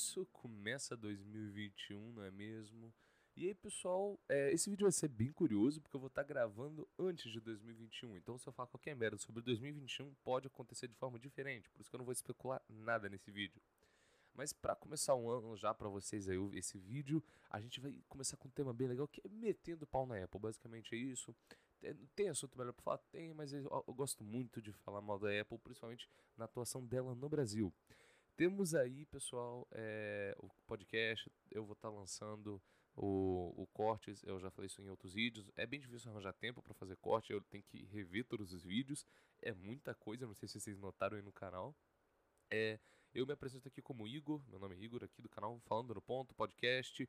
isso, começa 2021, não é mesmo? E aí, pessoal, é, esse vídeo vai ser bem curioso porque eu vou estar gravando antes de 2021. Então, se eu falar qualquer merda sobre 2021, pode acontecer de forma diferente. Por isso que eu não vou especular nada nesse vídeo. Mas para começar um ano já para vocês aí esse vídeo, a gente vai começar com um tema bem legal que é metendo pau na Apple. Basicamente é isso. Tem assunto melhor para falar? Tem, mas eu, eu gosto muito de falar mal da Apple, principalmente na atuação dela no Brasil. Temos aí, pessoal, é, o podcast. Eu vou estar tá lançando o, o cortes. Eu já falei isso em outros vídeos. É bem difícil arranjar tempo para fazer corte. Eu tenho que rever todos os vídeos. É muita coisa. Não sei se vocês notaram aí no canal. É, eu me apresento aqui como Igor. Meu nome é Igor, aqui do canal Falando no Ponto, podcast.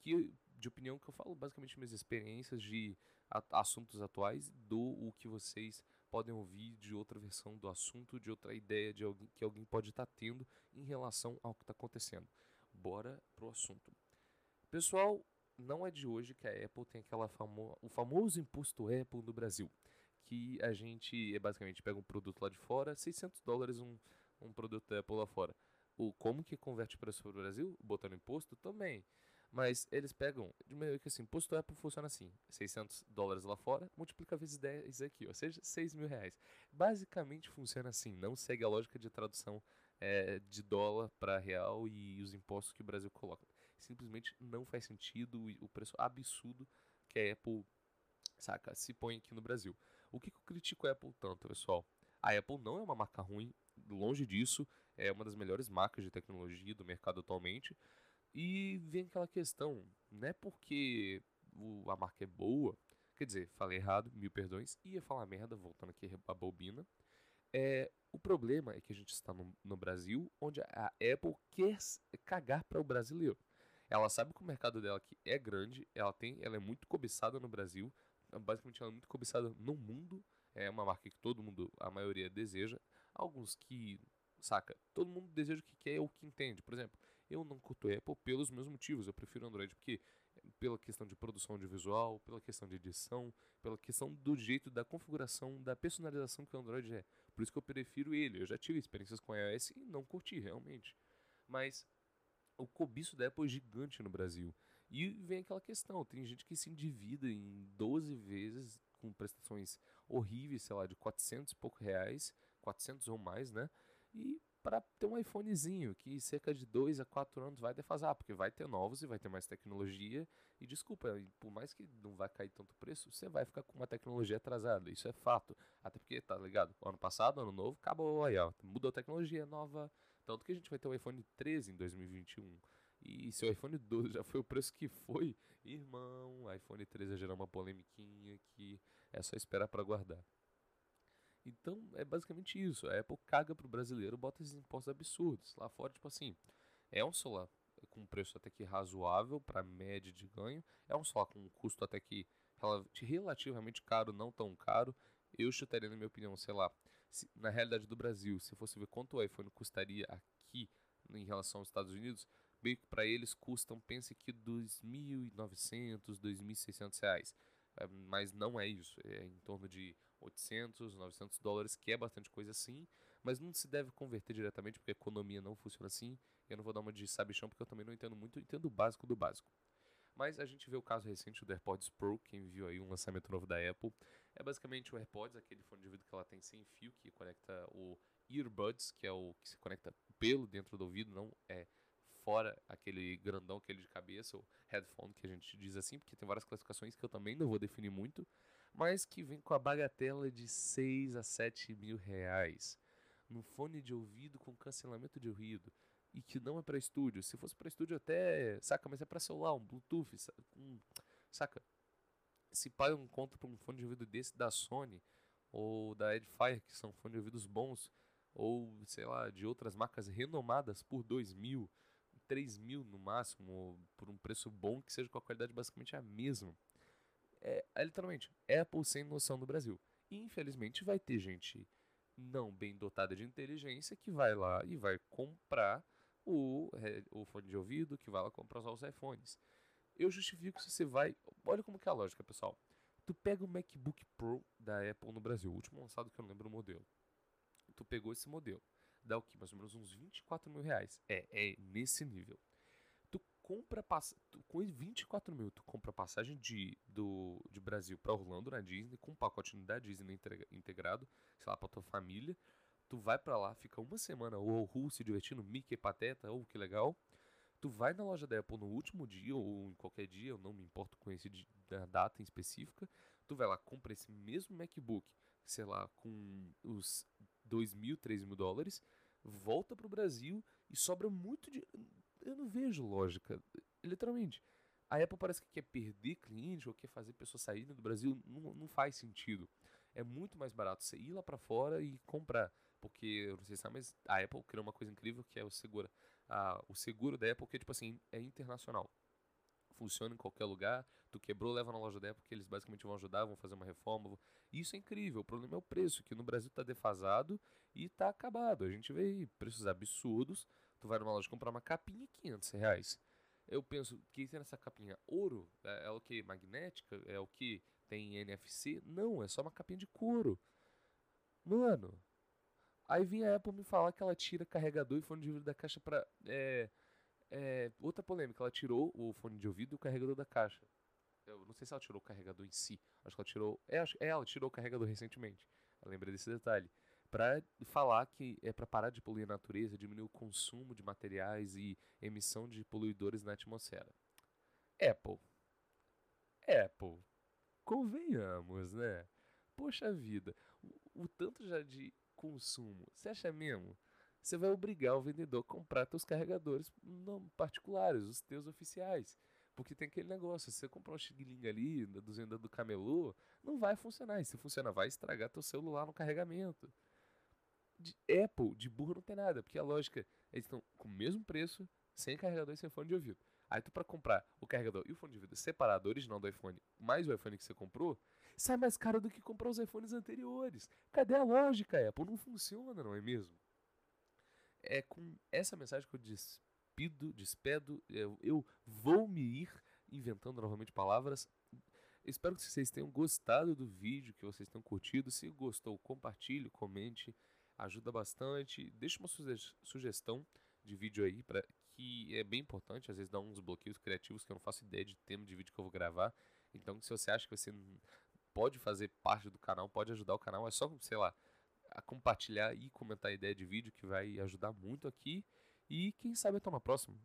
Que, de opinião que eu falo basicamente minhas experiências de assuntos atuais do o que vocês podem ouvir de outra versão do assunto, de outra ideia de alguém que alguém pode estar tá tendo em relação ao que está acontecendo. Bora pro assunto. Pessoal, não é de hoje que a Apple tem aquela famo o famoso imposto Apple no Brasil, que a gente é basicamente pega um produto lá de fora, 600 dólares um, um produto Apple lá fora. O como que converte preço para o Brasil? Botando imposto também. Mas eles pegam, de meio que assim, imposto Apple funciona assim: 600 dólares lá fora, multiplica vezes 10 aqui, ou seja, 6 mil reais. Basicamente funciona assim, não segue a lógica de tradução é, de dólar para real e os impostos que o Brasil coloca. Simplesmente não faz sentido o preço absurdo que a Apple, saca, se põe aqui no Brasil. O que, que eu critico a Apple tanto, pessoal? A Apple não é uma marca ruim, longe disso, é uma das melhores marcas de tecnologia do mercado atualmente. E vem aquela questão, não é porque a marca é boa, quer dizer, falei errado, mil perdões, ia falar merda, voltando aqui a bobina. É, o problema é que a gente está no, no Brasil, onde a Apple quer cagar para o brasileiro. Ela sabe que o mercado dela aqui é grande, ela tem, ela é muito cobiçada no Brasil, basicamente ela é muito cobiçada no mundo. É uma marca que todo mundo, a maioria deseja. Alguns que saca? Todo mundo deseja o que quer ou o que entende. Por exemplo, eu não curto Apple pelos meus motivos. Eu prefiro Android porque pela questão de produção de visual, pela questão de edição, pela questão do jeito da configuração, da personalização que o Android é. Por isso que eu prefiro ele. Eu já tive experiências com iOS e não curti realmente. Mas o cobiço da Apple é gigante no Brasil. E vem aquela questão, tem gente que se endivida em 12 vezes com prestações horríveis, sei lá, de 400 e pouco reais, 400 ou mais, né? e para ter um iPhonezinho que cerca de 2 a 4 anos vai defasar, porque vai ter novos e vai ter mais tecnologia. E desculpa, por mais que não vai cair tanto preço, você vai ficar com uma tecnologia atrasada. Isso é fato. Até porque, tá ligado? Ano passado, ano novo, acabou aí, ó. Mudou a tecnologia nova. Tanto que a gente vai ter o iPhone 13 em 2021. E se o iPhone 12 já foi o preço que foi, irmão, iPhone 13 vai gerar uma polemiquinha que é só esperar para guardar. Então é basicamente isso. A Apple caga pro brasileiro, bota esses impostos absurdos. Lá fora, tipo assim, é um celular com preço até que razoável para média de ganho. É um celular com um custo até que relativamente caro, não tão caro. Eu chutaria, na minha opinião, sei lá, se, na realidade do Brasil, se fosse ver quanto o iPhone custaria aqui em relação aos Estados Unidos, bem que para eles custam, pense que 2.900, 2.600 reais. É, mas não é isso. É em torno de 800, 900 dólares, que é bastante coisa sim, mas não se deve converter diretamente porque a economia não funciona assim. Eu não vou dar uma de sabichão porque eu também não entendo muito, entendo o básico do básico. Mas a gente vê o caso recente do AirPods Pro, quem viu aí um lançamento novo da Apple. É basicamente o AirPods, aquele fone de ouvido que ela tem sem fio, que conecta o earbuds, que é o que se conecta pelo dentro do ouvido, não é fora aquele grandão, aquele de cabeça, o headphone que a gente diz assim, porque tem várias classificações que eu também não vou definir muito, mas que vem com a bagatela de 6 a 7 mil reais. No fone de ouvido com cancelamento de ruído. E que não é para estúdio. Se fosse para estúdio até, saca, mas é para celular, um Bluetooth, um, saca? Se paga um conto para um fone de ouvido desse da Sony ou da Edifier, que são fones de ouvidos bons, ou sei lá, de outras marcas renomadas por 2 mil, 3 mil no máximo, por um preço bom que seja com a qualidade basicamente a mesma. É, é literalmente Apple sem noção do Brasil. E infelizmente vai ter gente não bem dotada de inteligência que vai lá e vai comprar o, é, o fone de ouvido, que vai lá comprar os iPhones. Eu justifico se você vai. Olha como que é a lógica, pessoal. Tu pega o MacBook Pro da Apple no Brasil, o último lançado que eu lembro o modelo. Tu pegou esse modelo. dá o que? Mais ou menos uns 24 mil reais. É, é nesse nível. Compra pass... tu, com 24 mil, tu compra passagem de, do, de Brasil para Orlando na Disney, com um pacote da Disney integrado, sei lá, pra tua família. Tu vai para lá, fica uma semana ou Ru se divertindo, Mickey Pateta, ou que legal. Tu vai na loja da Apple no último dia ou em qualquer dia, eu não me importo com esse da data em específica. Tu vai lá, compra esse mesmo MacBook, sei lá, com os 2 mil, 3 mil dólares, volta pro Brasil e sobra muito de. Eu não vejo lógica, literalmente. A Apple parece que quer perder cliente ou quer fazer pessoas saírem do Brasil, não, não faz sentido. É muito mais barato você ir lá para fora e comprar. Porque, eu não sei se sabe, mas a Apple criou uma coisa incrível que é o seguro. A, o seguro da Apple, que tipo assim, é internacional. Funciona em qualquer lugar. Tu quebrou, leva na loja da Apple, que eles basicamente vão ajudar, vão fazer uma reforma. Isso é incrível. O problema é o preço, que no Brasil está defasado e está acabado. A gente vê preços absurdos. Tu vai numa loja comprar uma capinha, 500 reais. Eu penso, que tem nessa capinha? Ouro? É, é o que? Magnética? É o que? Tem NFC? Não, é só uma capinha de couro. Mano, Aí vinha a Apple me falar que ela tira carregador e fone de ouvido da caixa pra. É, é, outra polêmica, ela tirou o fone de ouvido e o carregador da caixa. Eu não sei se ela tirou o carregador em si. Acho que ela tirou. É, é ela tirou o carregador recentemente. Eu lembrei desse detalhe. Pra falar que é para parar de poluir a natureza, diminuir o consumo de materiais e emissão de poluidores na atmosfera. Apple. Apple. Convenhamos, né? Poxa vida. O, o tanto já de consumo. Você acha mesmo? Você vai obrigar o vendedor a comprar seus carregadores não particulares, os teus oficiais. Porque tem aquele negócio, se você comprar um xing ali, dos vendedores do camelô, não vai funcionar. E se funcionar, vai estragar teu celular no carregamento. De Apple, de burro não tem nada, porque a lógica, eles estão com o mesmo preço, sem carregador e sem fone de ouvido. Aí tu para comprar o carregador e o fone de ouvido separado, original do iPhone, mais o iPhone que você comprou, sai mais caro do que comprar os iPhones anteriores. Cadê a lógica, Apple? Não funciona, não é mesmo? É com essa mensagem que eu despido, despedo, eu vou me ir inventando novamente palavras. Espero que vocês tenham gostado do vídeo, que vocês tenham curtido. Se gostou, compartilhe, comente, ajuda bastante. Deixe uma sugestão de vídeo aí para que é bem importante, às vezes dá uns bloqueios criativos que eu não faço ideia de tema de vídeo que eu vou gravar. Então, se você acha que você pode fazer parte do canal, pode ajudar o canal, é só, sei lá, compartilhar e comentar a ideia de vídeo que vai ajudar muito aqui. E quem sabe até uma próxima.